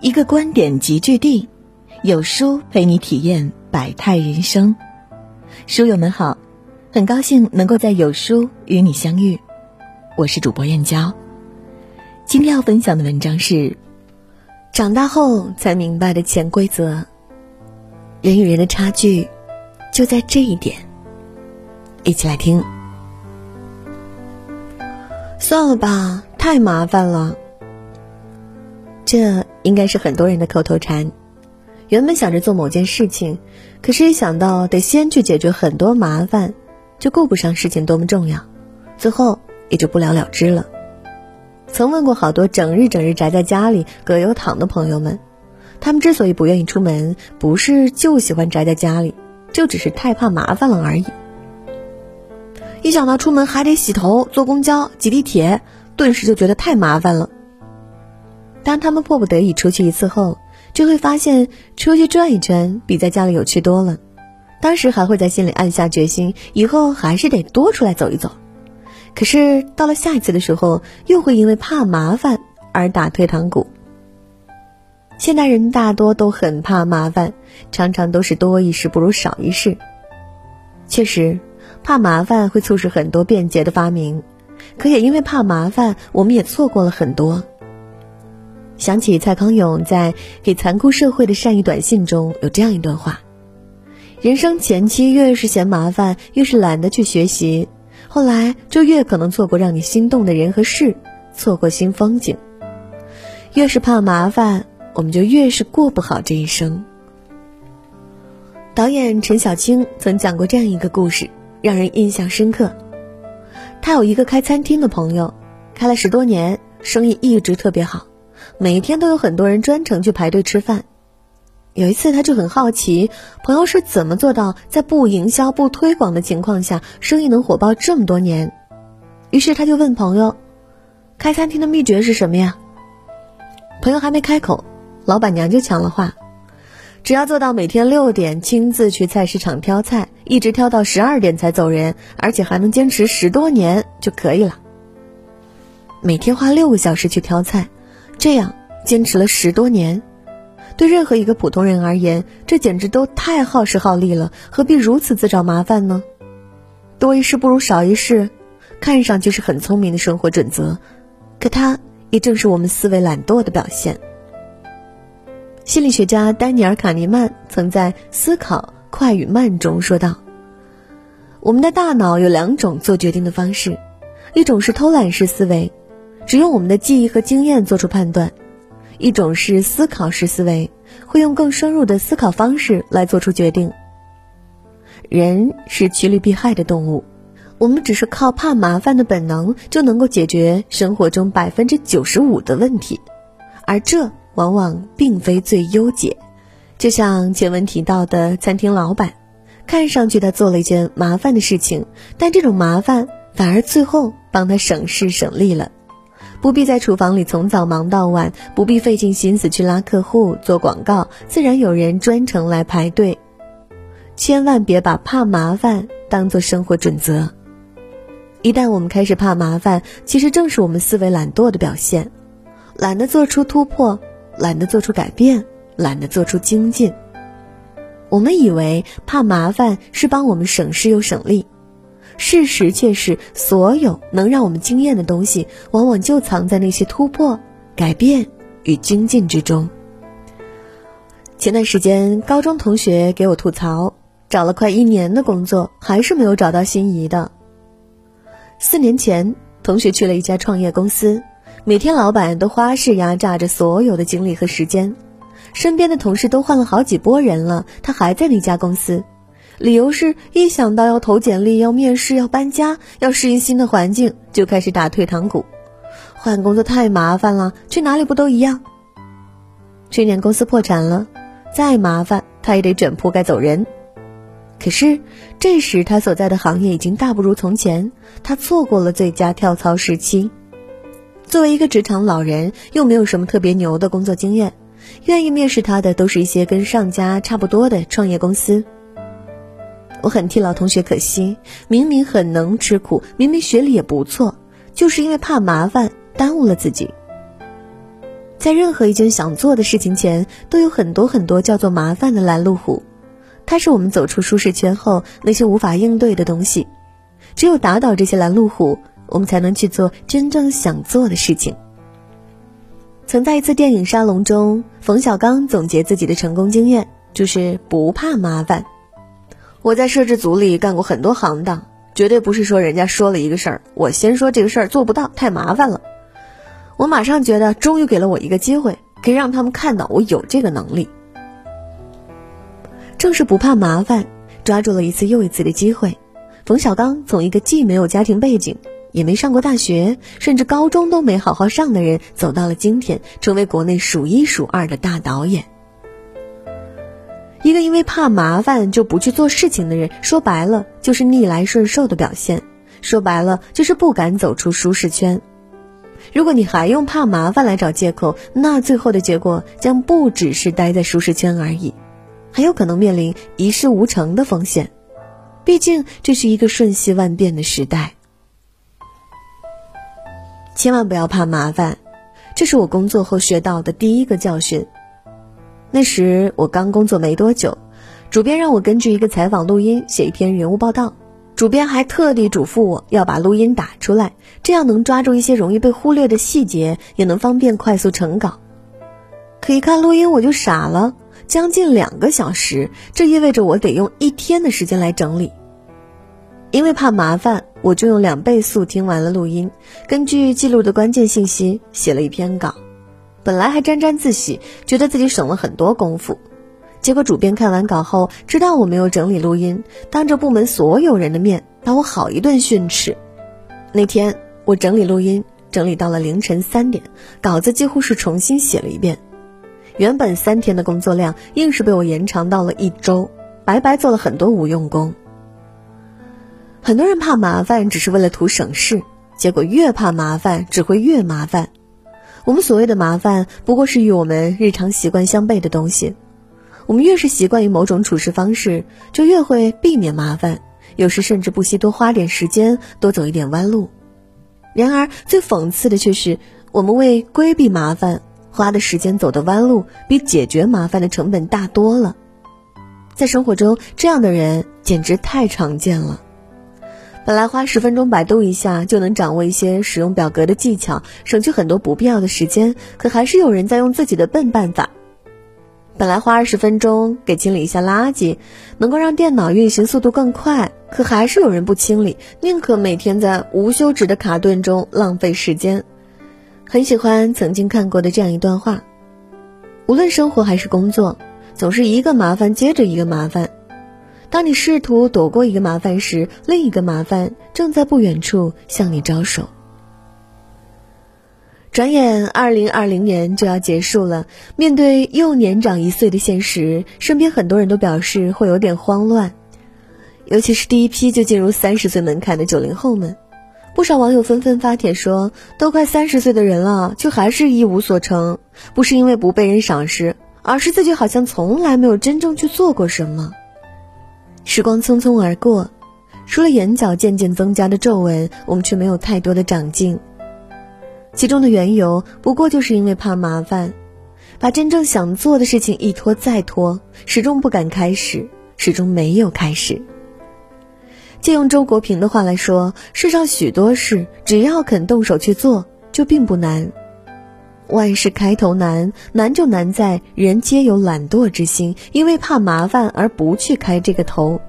一个观点集聚地，有书陪你体验百态人生。书友们好，很高兴能够在有书与你相遇，我是主播燕娇。今天要分享的文章是：长大后才明白的潜规则。人与人的差距就在这一点。一起来听。算了吧，太麻烦了。这应该是很多人的口头禅。原本想着做某件事情，可是一想到得先去解决很多麻烦，就顾不上事情多么重要，最后也就不了了之了。曾问过好多整日整日宅在家里葛优躺的朋友们，他们之所以不愿意出门，不是就喜欢宅在家里，就只是太怕麻烦了而已。一想到出门还得洗头、坐公交、挤地铁，顿时就觉得太麻烦了。当他们迫不得已出去一次后，就会发现出去转一圈比在家里有趣多了。当时还会在心里暗下决心，以后还是得多出来走一走。可是到了下一次的时候，又会因为怕麻烦而打退堂鼓。现代人大多都很怕麻烦，常常都是多一事不如少一事。确实，怕麻烦会促使很多便捷的发明，可也因为怕麻烦，我们也错过了很多。想起蔡康永在给残酷社会的善意短信中有这样一段话：人生前期越是嫌麻烦，越是懒得去学习，后来就越可能错过让你心动的人和事，错过新风景。越是怕麻烦，我们就越是过不好这一生。导演陈小青曾讲过这样一个故事，让人印象深刻。他有一个开餐厅的朋友，开了十多年，生意一直特别好。每天都有很多人专程去排队吃饭。有一次，他就很好奇，朋友是怎么做到在不营销、不推广的情况下，生意能火爆这么多年。于是他就问朋友：“开餐厅的秘诀是什么呀？”朋友还没开口，老板娘就抢了话：“只要做到每天六点亲自去菜市场挑菜，一直挑到十二点才走人，而且还能坚持十多年就可以了。每天花六个小时去挑菜。”这样坚持了十多年，对任何一个普通人而言，这简直都太耗时耗力了，何必如此自找麻烦呢？多一事不如少一事，看上去是很聪明的生活准则，可它也正是我们思维懒惰的表现。心理学家丹尼尔·卡尼曼曾在《思考快与慢》中说道：“我们的大脑有两种做决定的方式，一种是偷懒式思维。”只用我们的记忆和经验做出判断，一种是思考式思维，会用更深入的思考方式来做出决定。人是趋利避害的动物，我们只是靠怕麻烦的本能就能够解决生活中百分之九十五的问题，而这往往并非最优解。就像前文提到的餐厅老板，看上去他做了一件麻烦的事情，但这种麻烦反而最后帮他省事省力了。不必在厨房里从早忙到晚，不必费尽心思去拉客户、做广告，自然有人专程来排队。千万别把怕麻烦当做生活准则。一旦我们开始怕麻烦，其实正是我们思维懒惰的表现，懒得做出突破，懒得做出改变，懒得做出精进。我们以为怕麻烦是帮我们省事又省力。事实却是，所有能让我们惊艳的东西，往往就藏在那些突破、改变与精进之中。前段时间，高中同学给我吐槽，找了快一年的工作，还是没有找到心仪的。四年前，同学去了一家创业公司，每天老板都花式压榨着所有的精力和时间，身边的同事都换了好几波人了，他还在那家公司。理由是一想到要投简历、要面试、要搬家、要适应新的环境，就开始打退堂鼓。换工作太麻烦了，去哪里不都一样？去年公司破产了，再麻烦他也得卷铺盖走人。可是这时他所在的行业已经大不如从前，他错过了最佳跳槽时期。作为一个职场老人，又没有什么特别牛的工作经验，愿意面试他的都是一些跟上家差不多的创业公司。我很替老同学可惜，明明很能吃苦，明明学历也不错，就是因为怕麻烦耽误了自己。在任何一件想做的事情前，都有很多很多叫做麻烦的拦路虎。它是我们走出舒适圈后那些无法应对的东西。只有打倒这些拦路虎，我们才能去做真正想做的事情。曾在一次电影沙龙中，冯小刚总结自己的成功经验，就是不怕麻烦。我在摄制组里干过很多行当，绝对不是说人家说了一个事儿，我先说这个事儿做不到，太麻烦了。我马上觉得，终于给了我一个机会，可以让他们看到我有这个能力。正是不怕麻烦，抓住了一次又一次的机会。冯小刚从一个既没有家庭背景，也没上过大学，甚至高中都没好好上的人，走到了今天，成为国内数一数二的大导演。一个因为怕麻烦就不去做事情的人，说白了就是逆来顺受的表现，说白了就是不敢走出舒适圈。如果你还用怕麻烦来找借口，那最后的结果将不只是待在舒适圈而已，还有可能面临一事无成的风险。毕竟这是一个瞬息万变的时代，千万不要怕麻烦。这是我工作后学到的第一个教训。那时我刚工作没多久，主编让我根据一个采访录音写一篇人物报道。主编还特地嘱咐我要把录音打出来，这样能抓住一些容易被忽略的细节，也能方便快速成稿。可一看录音我就傻了，将近两个小时，这意味着我得用一天的时间来整理。因为怕麻烦，我就用两倍速听完了录音，根据记录的关键信息写了一篇稿。本来还沾沾自喜，觉得自己省了很多功夫。结果主编看完稿后，知道我没有整理录音，当着部门所有人的面把我好一顿训斥。那天我整理录音，整理到了凌晨三点，稿子几乎是重新写了一遍。原本三天的工作量，硬是被我延长到了一周，白白做了很多无用功。很多人怕麻烦，只是为了图省事，结果越怕麻烦，只会越麻烦。我们所谓的麻烦，不过是与我们日常习惯相悖的东西。我们越是习惯于某种处事方式，就越会避免麻烦，有时甚至不惜多花点时间，多走一点弯路。然而，最讽刺的却是，我们为规避麻烦花的时间、走的弯路，比解决麻烦的成本大多了。在生活中，这样的人简直太常见了。本来花十分钟百度一下就能掌握一些使用表格的技巧，省去很多不必要的时间，可还是有人在用自己的笨办法。本来花二十分钟给清理一下垃圾，能够让电脑运行速度更快，可还是有人不清理，宁可每天在无休止的卡顿中浪费时间。很喜欢曾经看过的这样一段话：无论生活还是工作，总是一个麻烦接着一个麻烦。当你试图躲过一个麻烦时，另一个麻烦正在不远处向你招手。转眼，二零二零年就要结束了。面对又年长一岁的现实，身边很多人都表示会有点慌乱，尤其是第一批就进入三十岁门槛的九零后们。不少网友纷纷发帖说：“都快三十岁的人了，却还是一无所成。不是因为不被人赏识，而是自己好像从来没有真正去做过什么。”时光匆匆而过，除了眼角渐渐增加的皱纹，我们却没有太多的长进。其中的缘由，不过就是因为怕麻烦，把真正想做的事情一拖再拖，始终不敢开始，始终没有开始。借用周国平的话来说，世上许多事，只要肯动手去做，就并不难。万事开头难，难就难在人皆有懒惰之心，因为怕麻烦而不去开这个头，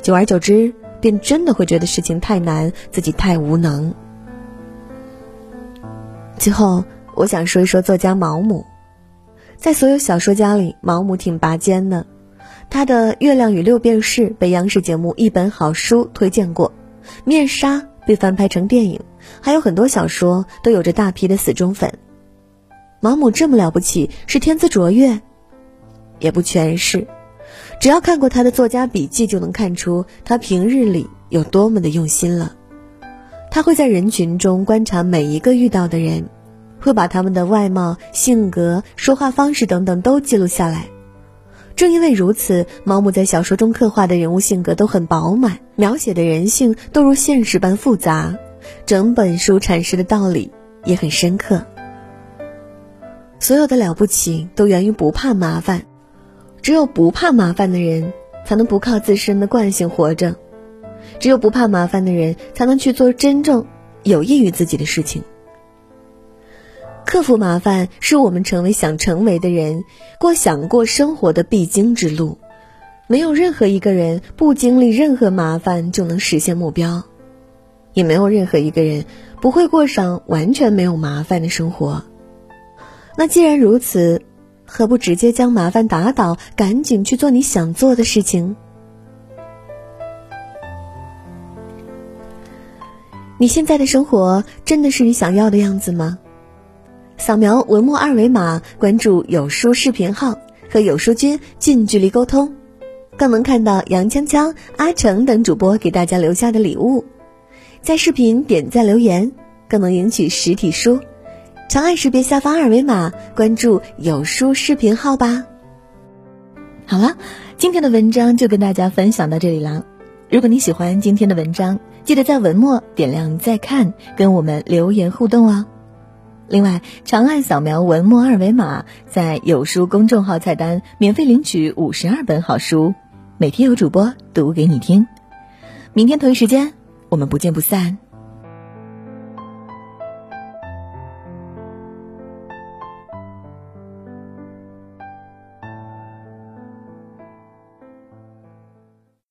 久而久之，便真的会觉得事情太难，自己太无能。最后，我想说一说作家毛姆。在所有小说家里，毛姆挺拔尖的。他的《月亮与六便士》被央视节目《一本好书》推荐过，《面纱》被翻拍成电影，还有很多小说都有着大批的死忠粉。毛姆这么了不起，是天资卓越？也不全是。只要看过他的作家笔记，就能看出他平日里有多么的用心了。他会在人群中观察每一个遇到的人，会把他们的外貌、性格、说话方式等等都记录下来。正因为如此，毛姆在小说中刻画的人物性格都很饱满，描写的人性都如现实般复杂。整本书阐释的道理也很深刻。所有的了不起都源于不怕麻烦。只有不怕麻烦的人，才能不靠自身的惯性活着；只有不怕麻烦的人，才能去做真正有益于自己的事情。克服麻烦是我们成为想成为的人、过想过生活的必经之路。没有任何一个人不经历任何麻烦就能实现目标，也没有任何一个人不会过上完全没有麻烦的生活。那既然如此，何不直接将麻烦打倒，赶紧去做你想做的事情？你现在的生活真的是你想要的样子吗？扫描文末二维码，关注有书视频号，和有书君近距离沟通，更能看到杨锵锵、阿成等主播给大家留下的礼物。在视频点赞留言，更能赢取实体书。长按识别下方二维码，关注有书视频号吧。好了，今天的文章就跟大家分享到这里了。如果你喜欢今天的文章，记得在文末点亮再看，跟我们留言互动哦。另外，长按扫描文末二维码，在有书公众号菜单免费领取五十二本好书，每天有主播读给你听。明天同一时间，我们不见不散。